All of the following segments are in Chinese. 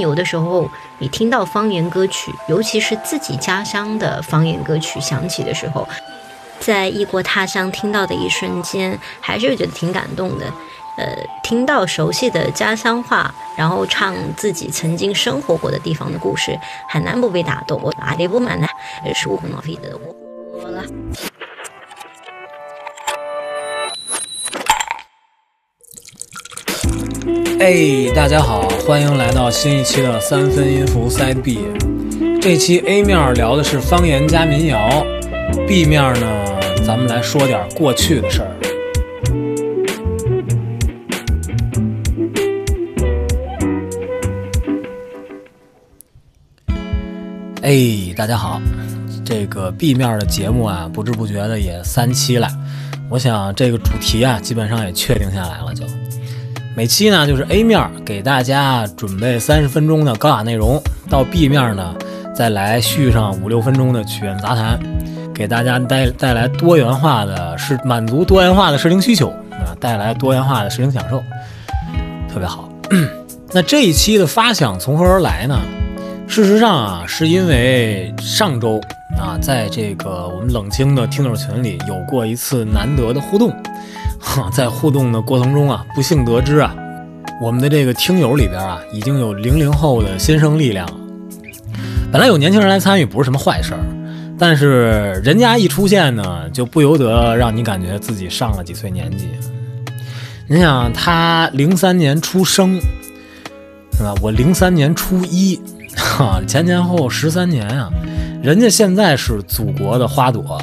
有的时候，你听到方言歌曲，尤其是自己家乡的方言歌曲响起的时候，在异国他乡听到的一瞬间，还是觉得挺感动的。呃，听到熟悉的家乡话，然后唱自己曾经生活过的地方的故事，很难不被打动。我哪里不满呢，是无可奈何的。我了。哎，大家好，欢迎来到新一期的三分音符塞 B。这期 A 面聊的是方言加民谣，B 面呢，咱们来说点过去的事儿。哎，大家好，这个 B 面的节目啊，不知不觉的也三期了。我想这个主题啊，基本上也确定下来了，就。每期呢就是 A 面给大家准备三十分钟的高雅内容，到 B 面呢再来续上五六分钟的曲苑杂谈，给大家带带来多元化的视满足多元化的视听需求啊，带来多元化的视听享受，特别好。那这一期的发想从何而来呢？事实上啊，是因为上周啊，在这个我们冷清的听友群里有过一次难得的互动。在互动的过程中啊，不幸得知啊，我们的这个听友里边啊，已经有零零后的新生力量了。本来有年轻人来参与不是什么坏事儿，但是人家一出现呢，就不由得让你感觉自己上了几岁年纪。你想，他零三年出生，是吧？我零三年初一，哈，前前后十三年啊，人家现在是祖国的花朵。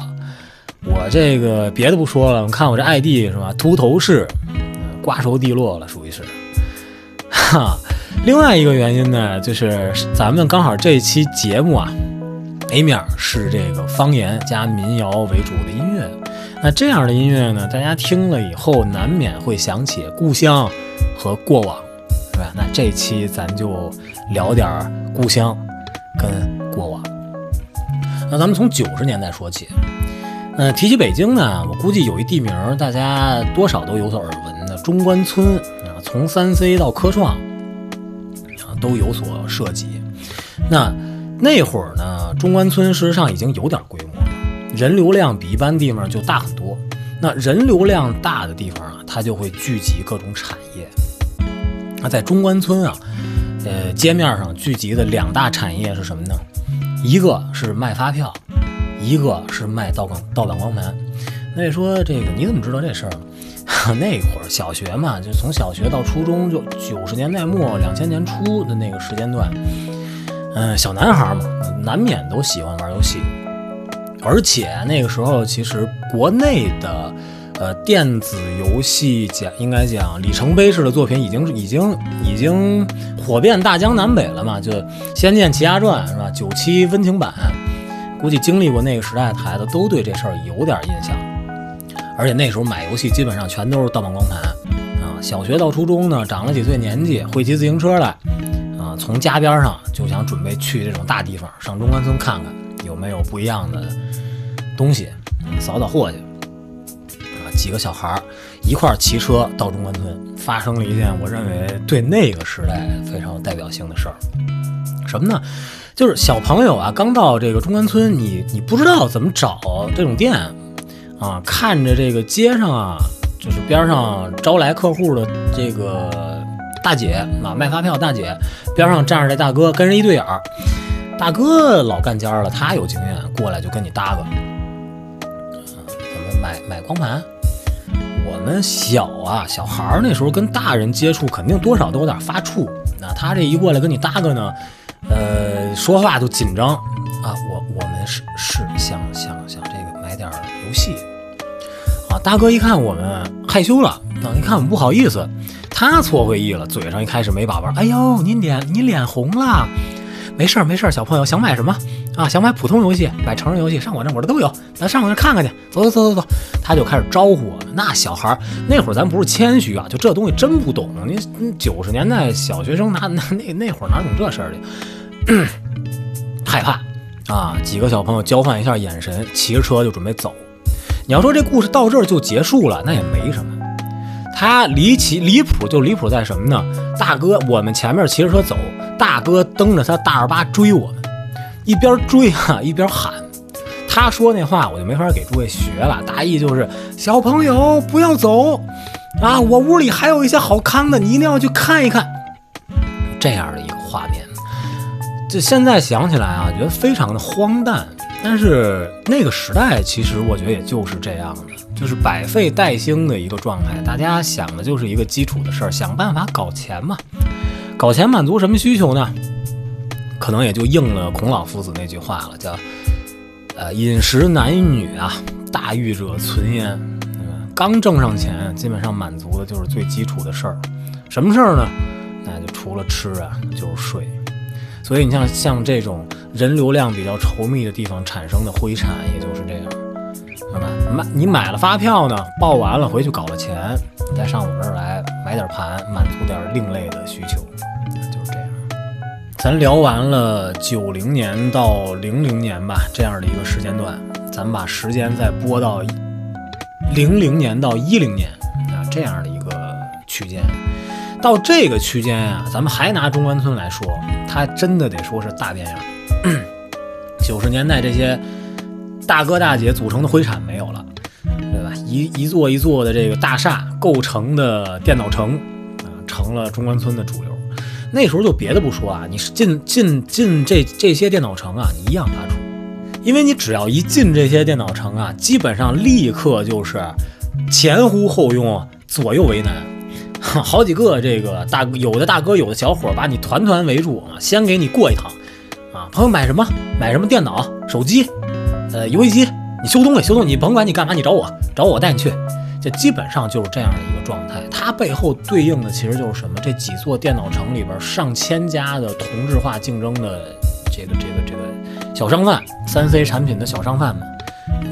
我这个别的不说了，你看我这 ID 是吧？秃头是，瓜熟蒂落了，属于是。哈，另外一个原因呢，就是咱们刚好这期节目啊，A 面是这个方言加民谣为主的音乐。那这样的音乐呢，大家听了以后难免会想起故乡和过往，是吧？那这期咱就聊点故乡跟过往。那咱们从九十年代说起。嗯，提起北京呢，我估计有一地名大家多少都有所耳闻的中关村啊，从三 C 到科创啊都有所涉及。那那会儿呢，中关村事实上已经有点规模了，人流量比一般地方就大很多。那人流量大的地方啊，它就会聚集各种产业。那在中关村啊，呃，街面上聚集的两大产业是什么呢？一个是卖发票。一个是卖盗光盗版光盘，那说这个你怎么知道这事儿？那会儿小学嘛，就从小学到初中，就九十年代末两千年初的那个时间段，嗯，小男孩嘛，难免都喜欢玩游戏，而且那个时候其实国内的呃电子游戏讲应该讲里程碑式的作品已经是已经已经火遍大江南北了嘛，就《仙剑奇侠传》是吧？九七温情版。估计经历过那个时代的孩子都对这事儿有点印象，而且那时候买游戏基本上全都是盗版光盘啊。小学到初中呢，长了几岁年纪，会骑自行车了啊，从家边上就想准备去这种大地方，上中关村看看有没有不一样的东西，扫扫货去啊。几个小孩儿一块儿骑车到中关村，发生了一件我认为对那个时代非常有代表性的事儿，什么呢？就是小朋友啊，刚到这个中关村，你你不知道怎么找这种店，啊，看着这个街上啊，就是边上招来客户的这个大姐啊，卖发票大姐，边上站着这大哥，跟人一对眼儿，大哥老干尖了，他有经验，过来就跟你搭个，怎么买买光盘？我们小啊，小孩儿那时候跟大人接触，肯定多少都有点发怵，那他这一过来跟你搭个呢？呃，说话都紧张啊！我我们是是想想想这个买点游戏啊。大哥一看我们害羞了啊，一看我们不好意思，他错会意了，嘴上一开始没把玩。哎呦，您脸您脸红了，没事儿没事儿，小朋友想买什么啊？想买普通游戏，买成人游戏，上我这我这都有，咱上我这看看去。走走走走走，他就开始招呼我们。那小孩那会儿咱不是谦虚啊，就这东西真不懂。您九十年代小学生哪那那那会儿哪懂这事儿去？害怕啊！几个小朋友交换一下眼神，骑着车就准备走。你要说这故事到这儿就结束了，那也没什么。他离奇离谱就离谱在什么呢？大哥，我们前面骑着车走，大哥蹬着他大二八追我们，一边追哈、一边喊。他说那话我就没法给诸位学了，大意就是小朋友不要走啊，我屋里还有一些好看的，你一定要去看一看。这样的一个画面，这现在想起来啊，觉得非常的荒诞。但是那个时代，其实我觉得也就是这样的，就是百废待兴的一个状态。大家想的就是一个基础的事儿，想办法搞钱嘛。搞钱满足什么需求呢？可能也就应了孔老夫子那句话了，叫“呃，饮食男女啊，大欲者存焉。”，刚挣上钱，基本上满足的就是最基础的事儿。什么事儿呢？那就除了吃啊，就是睡。所以你像像这种人流量比较稠密的地方产生的灰产，也就是这样，明白？买你买了发票呢，报完了回去搞了钱，再上我这儿来买点盘，满足点另类的需求，咱聊完了九零年到零零年吧，这样的一个时间段，咱们把时间再拨到零零年到一零年啊这样的一个区间。到这个区间啊，咱们还拿中关村来说，它真的得说是大变样。九十年代这些大哥大姐组成的灰产没有了，对吧？一一座一座的这个大厦构成的电脑城啊，成了中关村的主流。那时候就别的不说啊，你是进进进这这些电脑城啊，你一样发怵，因为你只要一进这些电脑城啊，基本上立刻就是前呼后拥，左右为难。好几个这个大有的大哥有的小伙把你团团围住啊，先给你过一趟，啊，朋友买什么？买什么电脑、手机，呃，游戏机，你修东西修东西，你甭管你干嘛，你找我找我带你去，这基本上就是这样的一个状态。它背后对应的其实就是什么？这几座电脑城里边上千家的同质化竞争的这个这个这个小商贩，三 C 产品的小商贩们，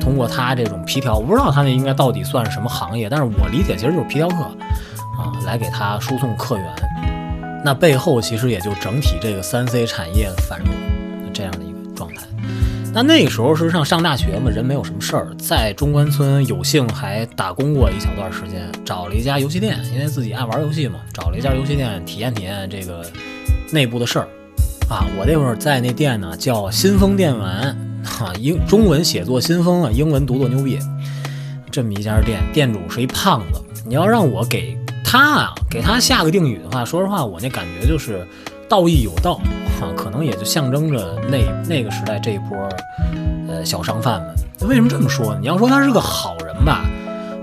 通过他这种皮条，我不知道他那应该到底算什么行业，但是我理解其实就是皮条客。啊，来给他输送客源，那背后其实也就整体这个三 C 产业繁荣这样的。那那个时候实际上上大学嘛，人没有什么事儿，在中关村有幸还打工过一小段时间，找了一家游戏店，因为自己爱玩游戏嘛，找了一家游戏店体验体验这个内部的事儿。啊，我那会儿在那店呢，叫新风电玩，哈，英中文写作新风啊，英文读作牛逼。这么一家店，店主是一胖子，你要让我给。他啊，给他下个定语的话，说实话，我那感觉就是道义有道，哈，可能也就象征着那那个时代这一波呃小商贩们。为什么这么说呢？你要说他是个好人吧，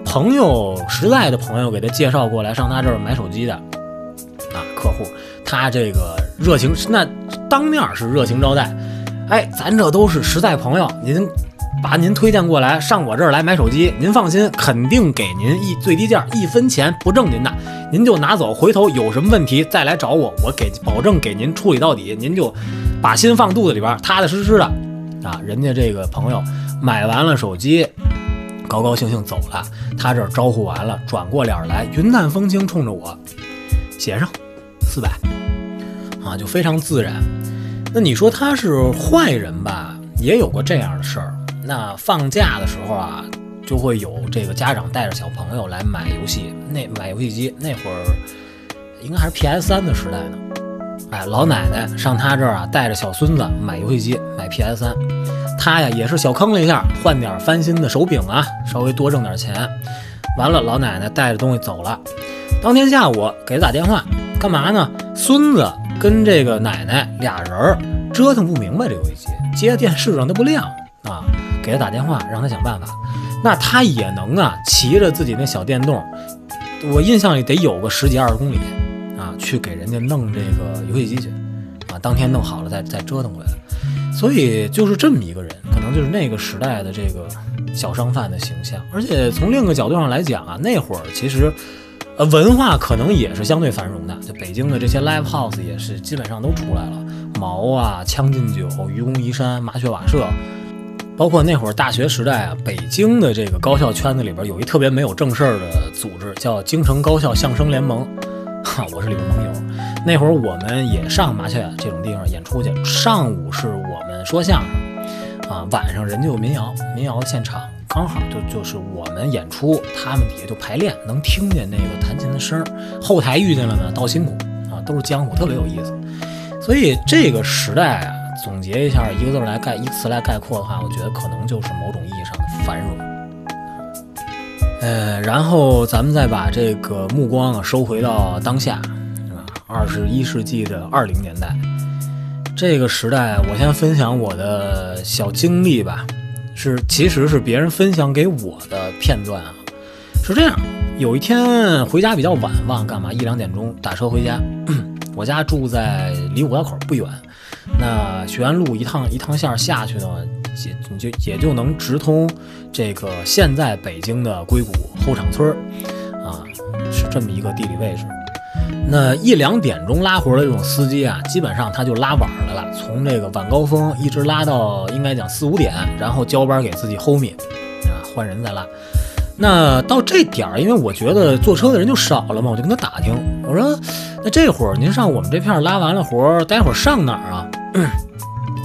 朋友实在的朋友给他介绍过来上他这儿买手机的啊，客户，他这个热情那当面是热情招待，哎，咱这都是实在朋友，您。把您推荐过来上我这儿来买手机，您放心，肯定给您一最低价，一分钱不挣您的，您就拿走，回头有什么问题再来找我，我给保证给您处理到底，您就把心放肚子里边，踏踏实实的啊。人家这个朋友买完了手机，高高兴兴走了，他这儿招呼完了，转过脸来，云淡风轻冲着我写上四百啊，就非常自然。那你说他是坏人吧？也有过这样的事儿。那放假的时候啊，就会有这个家长带着小朋友来买游戏。那买游戏机那会儿，应该还是 PS 三的时代呢。哎，老奶奶上他这儿啊，带着小孙子买游戏机，买 PS 三。他呀也是小坑了一下，换点翻新的手柄啊，稍微多挣点钱。完了，老奶奶带着东西走了。当天下午给他打电话，干嘛呢？孙子跟这个奶奶俩人折腾不明白这游戏机，接电视上它不亮啊。给他打电话，让他想办法。那他也能啊，骑着自己那小电动，我印象里得有个十几二十公里啊，去给人家弄这个游戏机去啊。当天弄好了再再折腾回来。所以就是这么一个人，可能就是那个时代的这个小商贩的形象。而且从另一个角度上来讲啊，那会儿其实呃文化可能也是相对繁荣的，就北京的这些 live house 也是基本上都出来了，毛啊、将进酒、愚公移山、麻雀瓦舍。包括那会儿大学时代啊，北京的这个高校圈子里边有一特别没有正事儿的组织，叫京城高校相声联盟，哈，我是里边盟友。那会儿我们也上麻雀这种地方演出去，上午是我们说相声，啊，晚上人家有民谣，民谣现场，刚好就就是我们演出，他们底下就排练，能听见那个弹琴的声儿。后台遇见了呢，倒辛苦啊，都是江湖，特别有意思。所以这个时代啊，总结一下，一个字来概，一词来概括的话，我觉得可能就是某种意义上的繁荣。呃，然后咱们再把这个目光啊收回到当下，是吧？二十一世纪的二零年代，这个时代，我先分享我的小经历吧。是，其实是别人分享给我的片段啊。是这样，有一天回家比较晚，忘了干嘛，一两点钟打车回家。我家住在离五道口不远，那学院路一趟一趟线下去呢，也就也就能直通这个现在北京的硅谷后厂村儿啊，是这么一个地理位置。那一两点钟拉活的这种司机啊，基本上他就拉晚的了，从这个晚高峰一直拉到应该讲四五点，然后交班给自己 homie 啊，换人再拉。那到这点儿，因为我觉得坐车的人就少了嘛，我就跟他打听，我说：“那这会儿您上我们这片拉完了活，待会儿上哪儿啊？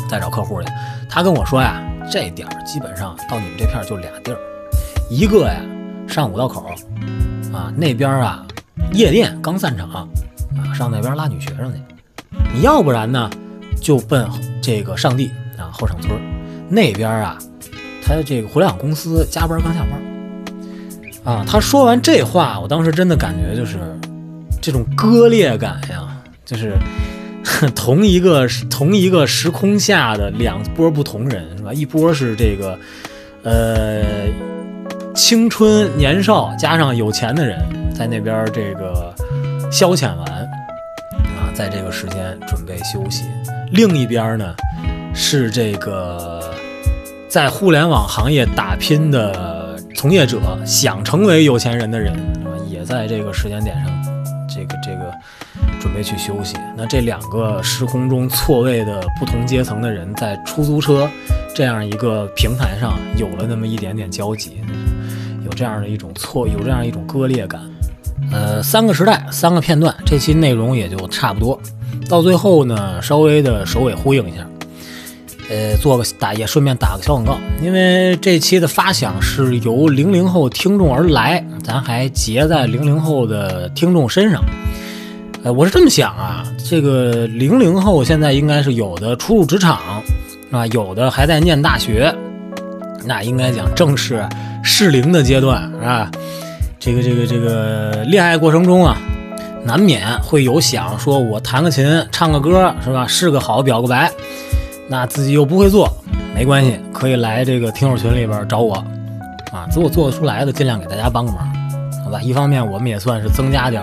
再找客户去。”他跟我说呀，这点儿基本上到你们这片就俩地儿，一个呀上五道口，啊那边啊夜店刚散场，啊上那边拉女学生去。你要不然呢，就奔这个上地啊后厂村那边啊，他这个互联网公司加班刚下班。啊，他说完这话，我当时真的感觉就是这种割裂感呀，就是 同一个同一个时空下的两波不同人，是吧？一波是这个呃青春年少加上有钱的人，在那边这个消遣完啊，在这个时间准备休息；另一边呢是这个在互联网行业打拼的。从业者想成为有钱人的人，也在这个时间点上，这个这个准备去休息。那这两个时空中错位的不同阶层的人，在出租车这样一个平台上有了那么一点点交集，有这样的一种错，有这样一种割裂感。呃，三个时代，三个片段，这期内容也就差不多。到最后呢，稍微的首尾呼应一下。呃，做个打也顺便打个小广告，因为这期的发想是由零零后听众而来，咱还结在零零后的听众身上。呃，我是这么想啊，这个零零后现在应该是有的初入职场啊，有的还在念大学，那应该讲正是适龄的阶段啊。这个这个这个恋爱过程中啊，难免会有想说我弹个琴、唱个歌是吧，是个好表个白。那自己又不会做，没关系，可以来这个听友群里边找我，啊，如果做得出来的尽量给大家帮个忙，好吧？一方面我们也算是增加点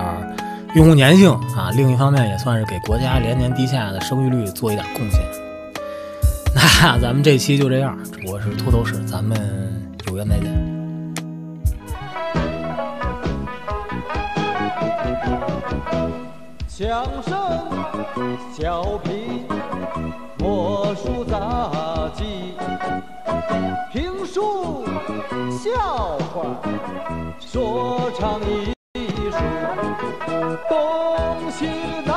用户粘性啊，另一方面也算是给国家连年低下的生育率做一点贡献。那咱们这期就这样，我是秃头史，咱们有缘再见。相声小品。魔术杂技、评书、笑话、说唱艺，恭喜。